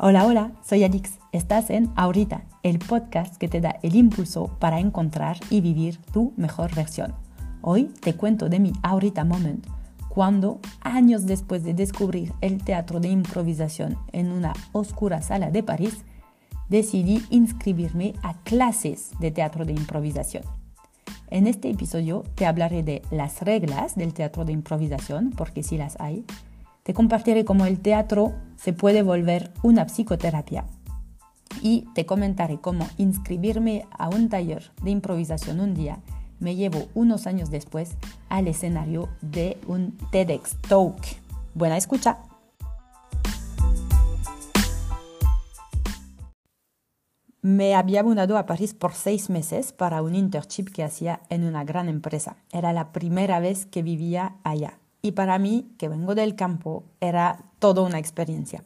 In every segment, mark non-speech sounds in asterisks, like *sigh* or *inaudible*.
Hola, hola, soy Alix. Estás en Ahorita, el podcast que te da el impulso para encontrar y vivir tu mejor versión. Hoy te cuento de mi Ahorita Moment, cuando, años después de descubrir el teatro de improvisación en una oscura sala de París, decidí inscribirme a clases de teatro de improvisación. En este episodio te hablaré de las reglas del teatro de improvisación, porque sí las hay. Te compartiré cómo el teatro se puede volver una psicoterapia. Y te comentaré cómo inscribirme a un taller de improvisación un día me llevo unos años después al escenario de un TEDx Talk. Buena escucha. Me había mudado a París por seis meses para un internship que hacía en una gran empresa. Era la primera vez que vivía allá. Y para mí, que vengo del campo, era toda una experiencia.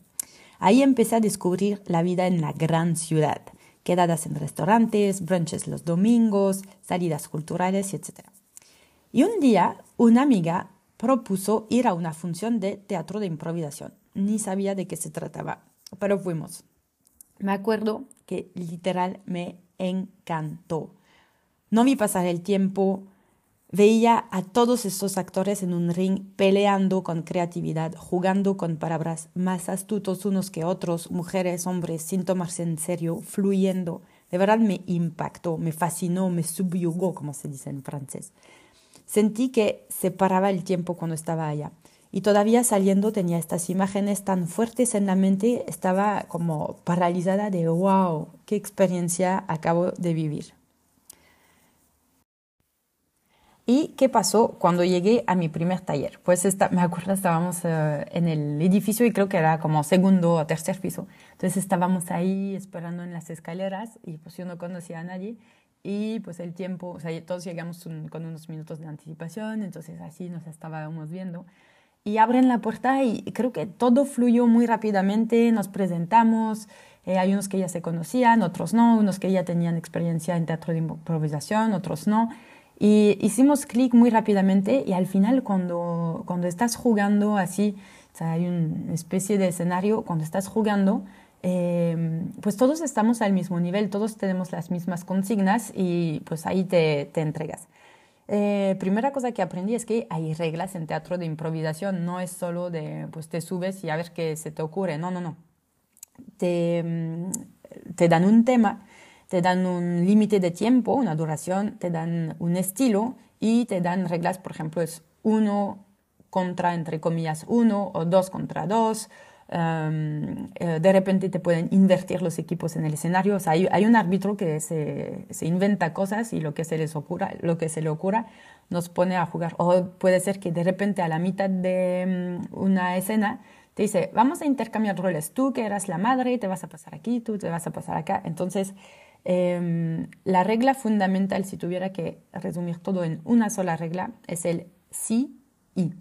Ahí empecé a descubrir la vida en la gran ciudad, quedadas en restaurantes, brunches los domingos, salidas culturales, etc. Y un día una amiga propuso ir a una función de teatro de improvisación. Ni sabía de qué se trataba, pero fuimos. Me acuerdo que literal me encantó. No vi pasar el tiempo, veía a todos estos actores en un ring peleando con creatividad, jugando con palabras más astutos unos que otros, mujeres, hombres, sin tomarse en serio, fluyendo. De verdad me impactó, me fascinó, me subyugó, como se dice en francés. Sentí que se paraba el tiempo cuando estaba allá. Y todavía saliendo tenía estas imágenes tan fuertes en la mente, estaba como paralizada de wow, qué experiencia acabo de vivir. ¿Y qué pasó cuando llegué a mi primer taller? Pues me acuerdo, estábamos eh, en el edificio y creo que era como segundo o tercer piso. Entonces estábamos ahí esperando en las escaleras y pues yo no conocía a nadie. Y pues el tiempo, o sea, todos llegamos con unos minutos de anticipación, entonces así nos estábamos viendo. Y abren la puerta y creo que todo fluyó muy rápidamente, nos presentamos, eh, hay unos que ya se conocían, otros no, unos que ya tenían experiencia en teatro de improvisación, otros no. Y hicimos clic muy rápidamente y al final cuando, cuando estás jugando así, o sea, hay una especie de escenario, cuando estás jugando, eh, pues todos estamos al mismo nivel, todos tenemos las mismas consignas y pues ahí te, te entregas. Eh, primera cosa que aprendí es que hay reglas en teatro de improvisación, no es solo de, pues te subes y a ver qué se te ocurre, no, no, no. Te, mm, te dan un tema te dan un límite de tiempo, una duración, te dan un estilo y te dan reglas, por ejemplo, es uno contra, entre comillas, uno o dos contra dos. Eh, de repente te pueden invertir los equipos en el escenario. O sea, hay, un árbitro que se, se, inventa cosas y lo que se les ocurra, lo que se le ocurra nos pone a jugar. O puede ser que de repente a la mitad de mm, una escena te dice, vamos a intercambiar roles. Tú que eras la madre, te vas a pasar aquí, tú te vas a pasar acá. Entonces, Em, la regla fundamental, si tuviera que resumir todo en una sola regla, es el sí y.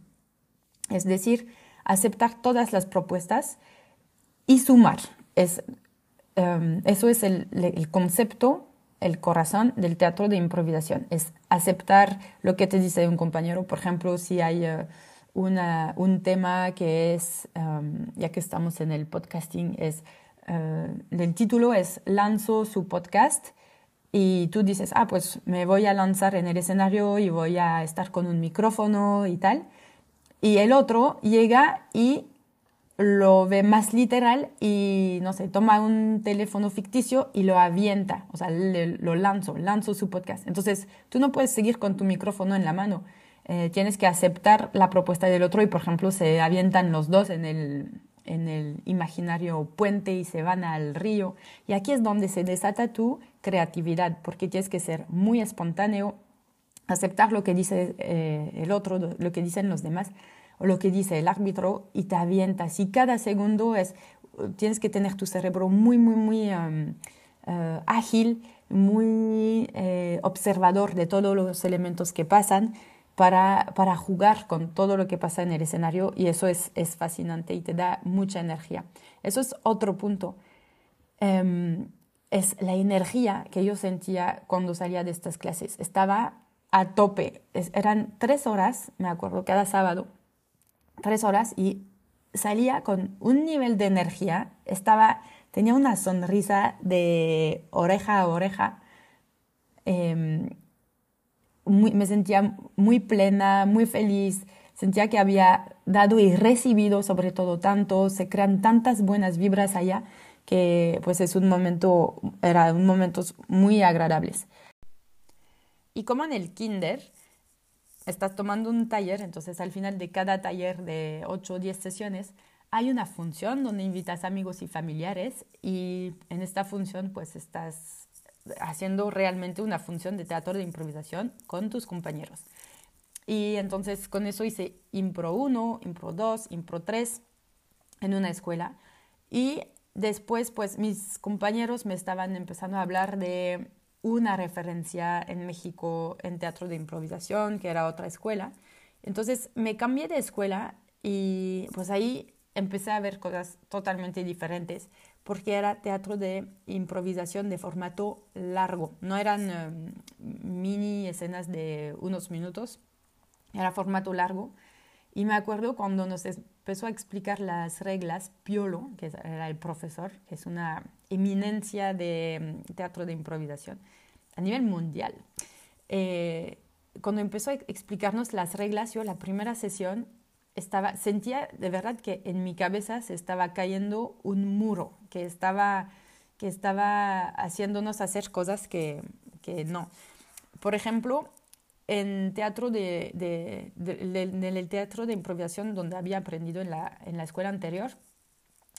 Es decir, aceptar todas las propuestas y sumar. Es, em, eso es el, concepto, el corazón del teatro de improvisación. Es aceptar lo que te dice un compañero. Por ejemplo, si hay una, un tema que es, em, ya que estamos en el podcasting, es eh, el título es Lanzo su podcast y tú dices, ah, pues me voy a lanzar en el escenario y voy a estar con un micrófono y tal. Y el otro llega y lo ve más literal y, no sé, toma un teléfono ficticio y lo avienta, o sea, lo lanzo, lanzo su podcast. Entonces, tú no puedes seguir con tu micrófono en la mano. Eh, tienes que aceptar la propuesta del otro y, por ejemplo, se avientan los dos en el, en el imaginario puente y se van al río. Y aquí es donde se desata tu creatividad, porque tienes que ser muy espontáneo, aceptar lo que dice eh, el otro, lo que dicen los demás, o lo que dice el árbitro, y te avientas. Y cada segundo es, tienes que tener tu cerebro muy, muy, muy um, uh, ágil, muy eh, observador de todos los elementos que pasan para, para, jugar con todo lo que pasa en el escenario y eso es, es fascinante y te da mucha energía. Eso es otro punto. Em, es la energía que yo sentía cuando salía de estas clases. Estaba a tope. eran tres horas, me acuerdo, cada sábado, tres horas y salía con un nivel de energía, estaba, tenía una sonrisa de oreja a oreja. Me sentía muy plena, muy feliz, sentía que había dado y recibido sobre todo tanto, se crean tantas buenas vibras allá que pues es un momento, era un momentos muy agradables. Y como en el kinder, estás tomando un taller, entonces al final de cada taller de 8 o 10 sesiones hay una función donde invitas amigos y familiares y en esta función pues estás haciendo realmente una función de teatro de improvisación con tus compañeros. Y entonces con eso hice Impro 1, Impro 2, Impro 3 en una escuela y después pues mis compañeros me estaban empezando a hablar de una referencia en México en teatro de improvisación, que era otra escuela. Entonces me cambié de escuela y pues ahí empecé a ver cosas totalmente diferentes, porque era teatro de improvisación de formato largo, no eran em, mini escenas de unos minutos, era formato largo. Y me acuerdo cuando nos empezó a explicar las reglas, Piolo, que era el profesor, que es una eminencia de mm, teatro de improvisación a nivel mundial. Eh, cuando empezó a explicarnos las reglas, yo la primera sesión estaba, sentía de verdad que en mi cabeza se estaba cayendo un muro, que estaba, que estaba haciéndonos hacer cosas que, que no. Por ejemplo, en teatro de, de, en el teatro de improvisación donde había aprendido en la, en la escuela anterior,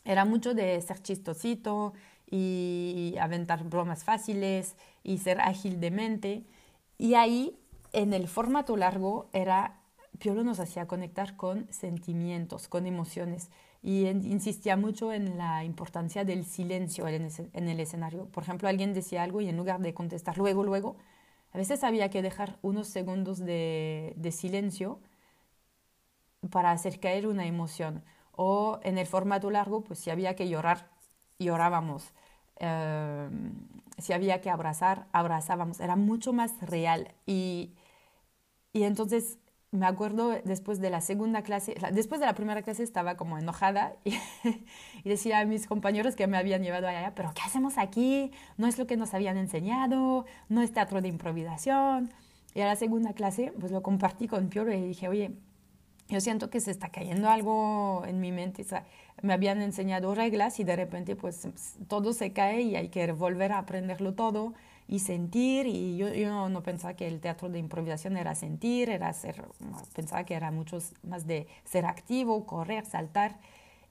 era mucho de ser chistosito y aventar bromas fáciles y ser ágil de mente. Y ahí, en el formato largo, era, Piolo nos hacía conectar con sentimientos, con emociones. Y insistía mucho en la importancia del silencio en, el escenario. Por ejemplo, alguien decía algo y en lugar de contestar luego, luego, a veces había que dejar unos segundos de, silencio para hacer caer una emoción. O en el formato largo, pues si había que llorar, llorábamos. Eh, si había que abrazar, abrazábamos. Era mucho más real. Y, y entonces me acuerdo después de la segunda clase, después de la primera clase estaba como enojada *laughs* y, decía a mis compañeros que me habían llevado allá, pero ¿qué hacemos aquí? No es lo que nos habían enseñado, no es teatro de improvisación. Y a la segunda clase, pues lo compartí con Pioro y dije, oye, yo siento que se está cayendo algo en mi mente. O sea, me habían enseñado reglas y de repente pues todo se cae y hay que volver a aprenderlo todo y sentir. Y yo, yo no, pensaba que el teatro de improvisación era sentir, era ser, pensaba que era mucho más de ser activo, correr, saltar.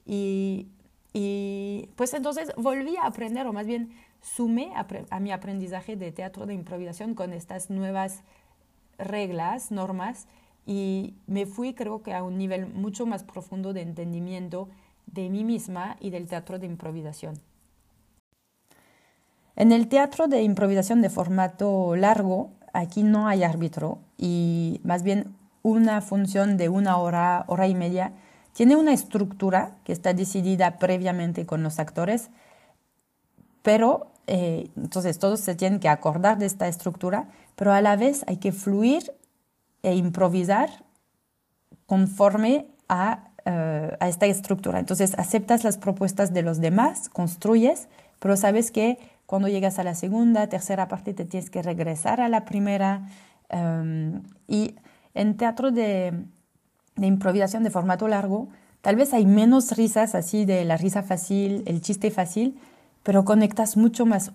Y, y pues entonces volví a aprender, o más bien sumé a, a mi aprendizaje de teatro de improvisación con estas nuevas reglas, normas y me fui creo que a un nivel mucho más profundo de entendimiento de mí misma y del teatro de improvisación. En el teatro de improvisación de formato largo, aquí no hay árbitro y más bien una función de una hora, hora y media, tiene una estructura que está decidida previamente con los actores, pero eh, entonces todos se tienen que acordar de esta estructura, pero a la vez hay que fluir e improvisar conforme a, eh, a, esta estructura. Entonces aceptas las propuestas de los demás, construyes, pero sabes que cuando llegas a la segunda, tercera parte te tienes que regresar a la primera. Um, y en teatro de, de improvisación de formato largo, tal vez hay menos risas así de la risa fácil, el chiste fácil, pero conectas mucho más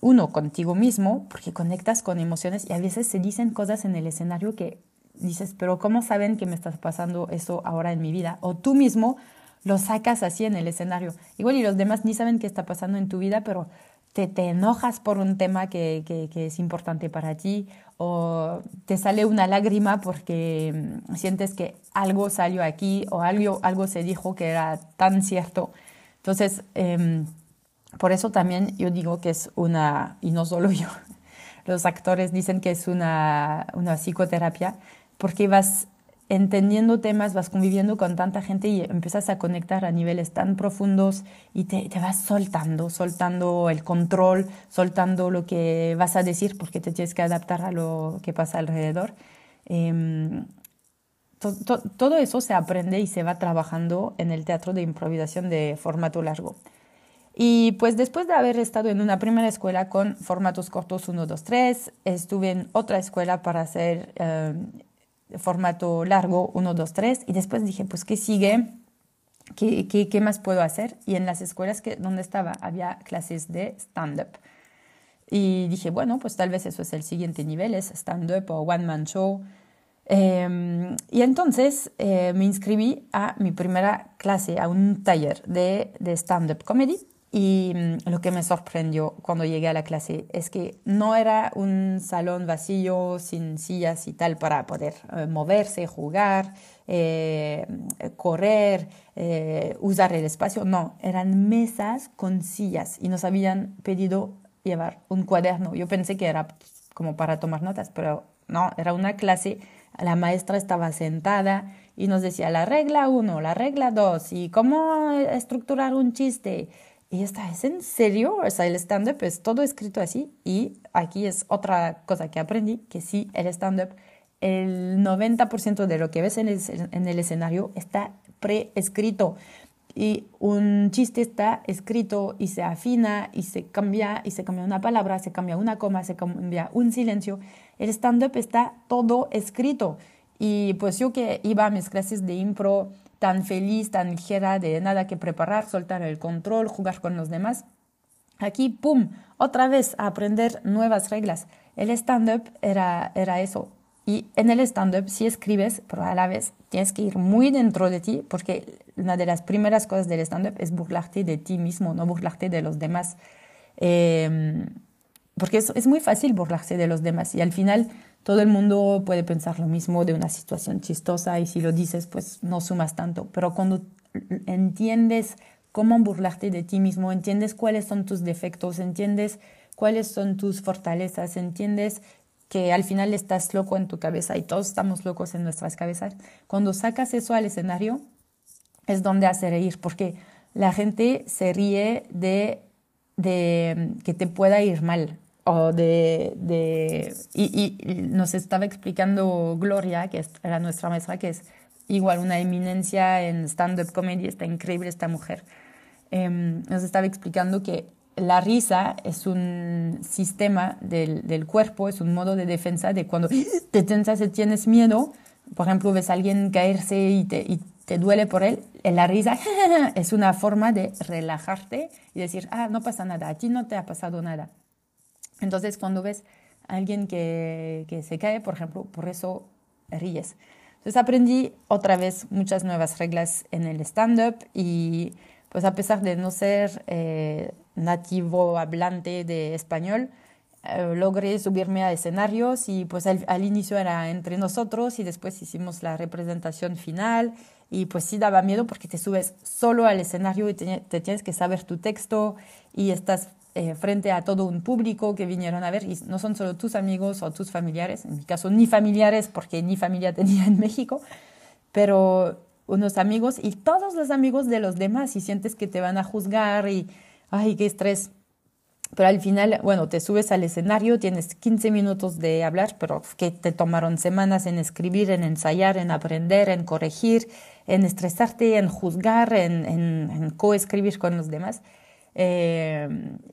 uno contigo mismo, porque conectas con emociones y a veces se dicen cosas en el escenario que dices, pero ¿cómo saben que me estás pasando eso ahora en mi vida? O tú mismo lo sacas así en el escenario. Igual y los demás ni saben qué está pasando en tu vida, pero te, te enojas por un tema que, que, es importante para ti o te sale una lágrima porque mm, sientes que algo salió aquí o algo, algo se dijo que era tan cierto. Entonces, eh, por eso también yo digo que es una, y no solo *laughs* yo, los actores dicen que es una, una psicoterapia, porque vas entendiendo temas, vas conviviendo con tanta gente y empiezas a conectar a niveles tan profundos y te, te, vas soltando, soltando el control, soltando lo que vas a decir porque te tienes que adaptar a lo que pasa alrededor. Eh, todo eso se aprende y se va trabajando en el teatro de improvisación de formato largo. Y pues después de haber estado en una primera escuela con formatos cortos 1, 2, 3, estuve en otra escuela para hacer eh, formato largo 1, 2, 3 y después dije, pues, ¿qué sigue? ¿Qué, qué, qué más puedo hacer? Y en las escuelas que, donde estaba había clases de stand-up. Y dije, bueno, pues tal vez eso es el siguiente nivel, es stand-up o one-man show. Em, y entonces eh, me inscribí a mi primera clase, a un taller de, de stand-up comedy y mm, lo que me sorprendió cuando llegué a la clase es que no era un salón vacío sin sillas y tal para poder eh, moverse, jugar, eh, correr, eh, usar el espacio. No, eran mesas con sillas y nos habían pedido llevar un cuaderno. Yo pensé que era como para tomar notas, pero no, era una clase. La maestra estaba sentada y nos decía la regla uno, la regla dos y cómo estructurar un chiste y esta ¿es en serio? O sea, el stand-up es todo escrito así. Y aquí es otra cosa que aprendí, que sí, el stand-up, el 90% de lo que ves en el, en el escenario está preescrito. Y un chiste está escrito y se afina y se cambia, y se cambia una palabra, se cambia una coma, se cambia un silencio. El stand-up está todo escrito. Y pues yo que iba a mis clases de impro, tan feliz, tan ligera, de nada que preparar, soltar el control, jugar con los demás. Aquí, ¡pum!, otra vez a aprender nuevas reglas. El stand-up era, era eso. Y en el stand-up, si escribes, pero a la vez tienes que ir muy dentro de ti, porque una de las primeras cosas del stand-up es burlarte de ti mismo, no burlarte de los demás. Em, porque es, es muy fácil burlarse de los demás y al final todo el mundo puede pensar lo mismo de una situación chistosa y si lo dices, pues no sumas tanto. Pero cuando entiendes cómo burlarte de ti mismo, entiendes cuáles son tus defectos, entiendes cuáles son tus fortalezas, entiendes que al final estás loco en tu cabeza y todos estamos locos en nuestras cabezas. Cuando sacas eso al escenario, es donde hace reír, porque la gente se ríe de, de que te pueda ir mal o de, de y, nos estaba explicando Gloria, que era nuestra maestra, que es igual una eminencia en stand-up comedy, está increíble esta mujer. Eh, nos estaba explicando que la risa es un sistema del, del, cuerpo, es un modo de defensa de cuando te tensas y tienes miedo, por ejemplo, ves a alguien caerse y te, y te duele por él, la risa *laughs* es una forma de relajarte y decir, ah, no pasa nada, a ti no te ha pasado nada. Entonces, cuando ves a alguien que, que se cae, por ejemplo, por eso ríes. Entonces aprendí otra vez muchas nuevas reglas en el stand-up y pues a pesar de no ser eh, nativo hablante de español, eh, logré subirme a escenarios y pues al, al, inicio era entre nosotros y después hicimos la representación final y pues sí daba miedo porque te subes solo al escenario y te, te tienes que saber tu texto y estás eh, frente a todo un público que vinieron a ver y no son solo tus amigos o tus familiares, en mi caso ni familiares porque ni familia *laughs* tenía en México, pero unos amigos y todos los amigos de los demás y sientes que te van a juzgar y, ay, qué estrés. Pero al final, bueno, te subes al escenario, tienes 15 minutos de hablar, pero que te tomaron semanas en escribir, en ensayar, en aprender, en corregir, en estresarte, en juzgar, en, coescribir con los demás. Eh,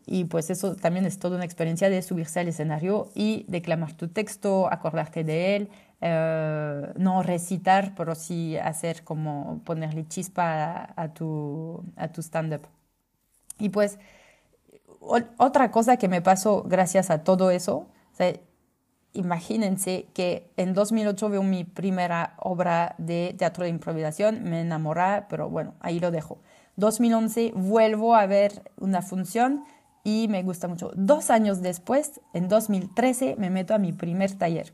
y pues eso también es toda una experiencia de subirse al escenario y declamar tu texto, acordarte de él, eh, no recitar, pero sí hacer como ponerle chispa a, a tu, a tu stand-up. Y pues otra cosa que me pasó gracias a todo eso, o sea, imagínense que en 2008 veo mi primera obra de teatro de improvisación, me enamoré, pero bueno, ahí lo dejo. 2011 vuelvo a ver una función y me gusta mucho. Dos años después, en 2013, me meto a mi primer taller.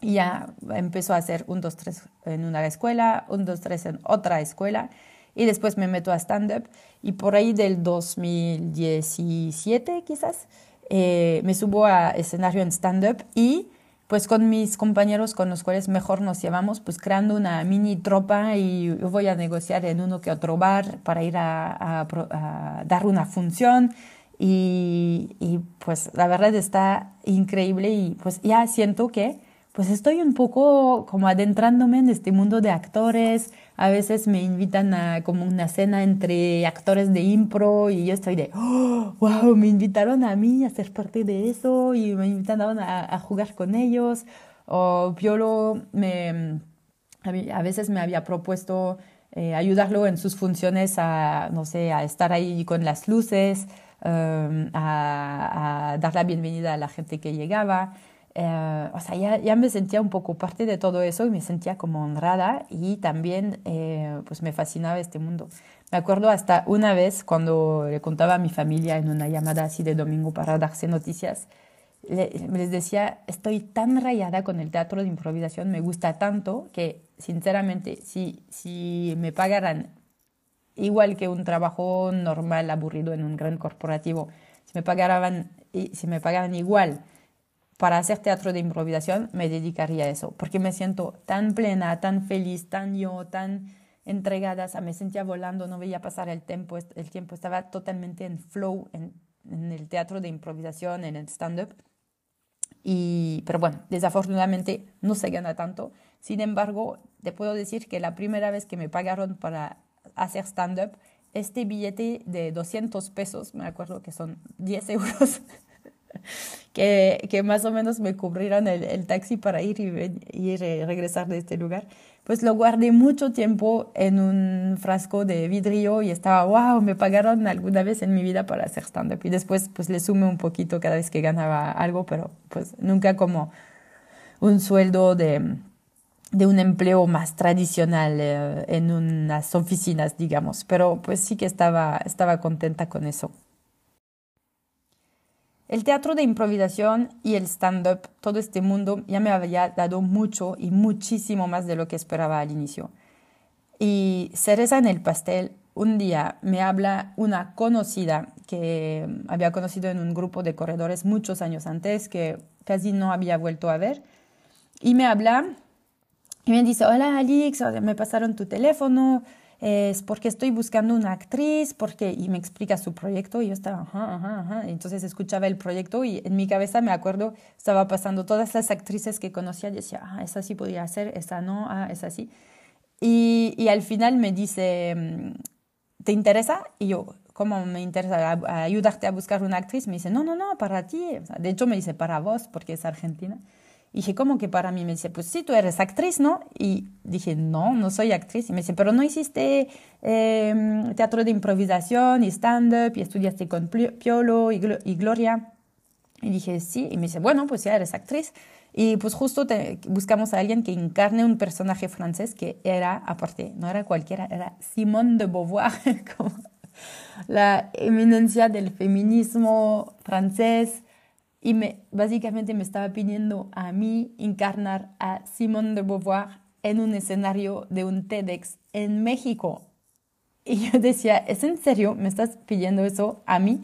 Y ya empezó a hacer un, dos, tres en una escuela, un, dos, tres en otra escuela. Y después me meto a stand-up. Y por ahí del 2017, quizás, eh, me subo a escenario en stand-up y pues con mis compañeros con los cuales mejor nos llevamos, pues creando una mini tropa y voy a negociar en uno que otro bar para ir a, a, dar una función. Y, y, pues la verdad está increíble y pues ya siento que pues estoy un poco como adentrándome en este mundo de actores. A veces me invitan a como una cena entre actores de impro y yo estoy de, oh, wow, me invitaron a mí a ser parte de eso y me invitaron a, jugar con ellos. O Piolo me, a veces me había propuesto eh, ayudarlo en sus funciones a, no sé, a estar ahí con las luces, a, a dar la bienvenida a la gente que llegaba. Eh, o sea, ya, ya, me sentía un poco parte de todo eso y me sentía como honrada y también eh, pues me fascinaba este mundo. Me acuerdo hasta una vez cuando le contaba a mi familia en una llamada así de domingo para darse noticias, les decía, estoy tan rayada con el teatro de improvisación, me gusta tanto que sinceramente si, si me pagaran igual que un trabajo normal, aburrido en un gran corporativo, si me pagaran, si me pagaran igual, para hacer teatro de improvisación me dedicaría a eso, porque me siento tan plena, tan feliz, tan yo, tan entregada, me sentía volando, no veía pasar el tiempo, el tiempo estaba totalmente en flow en, en el teatro de improvisación, en el stand-up. Y, pero bueno, desafortunadamente no se gana tanto. Sin embargo, te puedo decir que la primera vez que me pagaron para hacer stand-up, este billete de 200 pesos, me acuerdo que son 10 *laughs* euros, que, que, más o menos me cubrieron el, el taxi para ir y, y regresar de este lugar, pues lo guardé mucho tiempo en un frasco de vidrio y estaba, wow, me pagaron alguna vez en mi vida para hacer stand-up. Y después pues le sumé un poquito cada vez que ganaba algo, pero pues nunca como un sueldo de, de un empleo más tradicional eh, en unas oficinas, digamos. Pero pues sí que estaba, estaba contenta con eso. El teatro de improvisación y el stand-up, todo este mundo ya me había dado mucho y muchísimo más de lo que esperaba al inicio. Y cereza en el pastel, un día me habla una conocida que había conocido en un grupo de corredores muchos años antes, que casi no había vuelto a ver, y me habla y me dice, hola Alix, me pasaron tu teléfono, es porque estoy buscando una actriz, porque, y me explica su proyecto, y yo estaba, ajá, ajá, ajá. Entonces escuchaba el proyecto y en mi cabeza me acuerdo, estaba pasando todas las actrices que conocía, y decía, ah, esa sí podría ser, esa no, ah, esa sí. Y, y al final me dice, ¿te interesa? Y yo, ¿cómo me interesa ayudarte a buscar una actriz? Me dice, no, no, no, para ti. de hecho, me dice, para vos, porque es argentina. Y dije, ¿cómo que para mí? Me dice, pues sí, tú eres actriz, ¿no? Y dije, no, no soy actriz. Y me dice, pero no hiciste em, teatro de improvisación y stand-up y estudiaste con Piolo y, Gloria. Y dije, sí. Y me dice, bueno, pues ya eres actriz. Y pues justo te, buscamos a alguien que encarne un personaje francés que era, aparte, no era cualquiera, era Simone de Beauvoir, *laughs* como la eminencia del feminismo francés y me, básicamente me estaba pidiendo a mí encarnar a Simone de Beauvoir en un escenario de un TEDx en México. Y yo decía, ¿es en serio? ¿Me estás pidiendo eso a mí?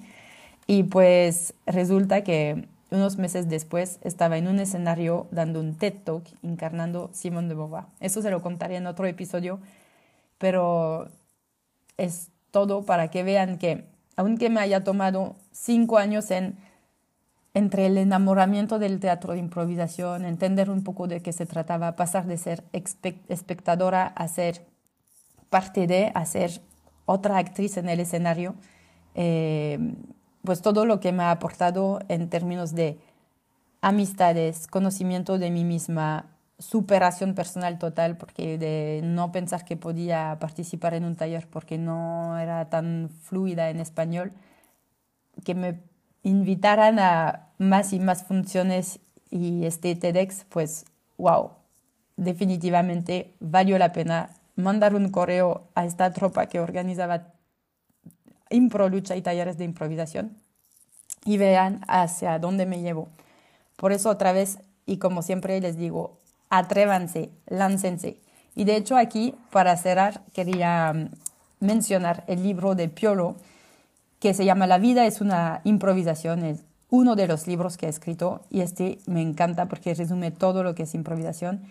Y pues resulta que unos meses después estaba en un escenario dando un TED Talk encarnando Simone de Beauvoir. Eso se lo contaré en otro episodio, pero es todo para que vean que aunque me haya tomado cinco años en entre el enamoramiento del teatro de improvisación, entender un poco de qué se trataba, pasar de ser espectadora a ser parte de, a ser otra actriz en el escenario, eh, pues todo lo que me ha aportado en términos de amistades, conocimiento de mí misma, superación personal total, porque de no pensar que podía participar en un taller porque no era tan fluida en español, que me invitaran a más y más funciones y este TEDx, pues, wow, definitivamente valió la pena mandar un correo a esta tropa que organizaba impro, lucha y talleres de improvisación y vean hacia dónde me llevo. Por eso otra vez, y como siempre les digo, atrévanse, láncense. Y de hecho aquí, para cerrar, quería mm, mencionar el libro de Piolo, que se llama La vida es una improvisación. Es uno de los libros que he escrito y este me encanta porque resume todo lo que es improvisación.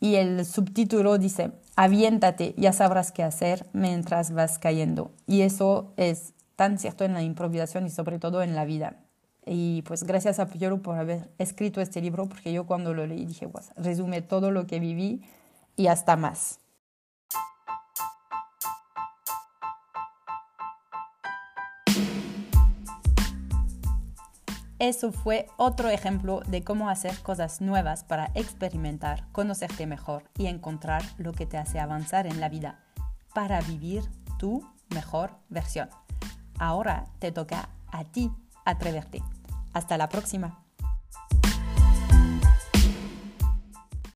Y el subtítulo dice, aviéntate, ya sabrás qué hacer mientras vas cayendo. Y eso es tan cierto en la improvisación y sobre todo en la vida. Y pues gracias a Piero por haber escrito este libro, porque yo cuando lo leí dije, resume todo lo que viví y hasta más. Eso fue otro ejemplo de cómo hacer cosas nuevas para experimentar, conocerte mejor y encontrar lo que te hace avanzar en la vida para vivir tu mejor versión. Ahora te toca a ti atreverte. Hasta la próxima.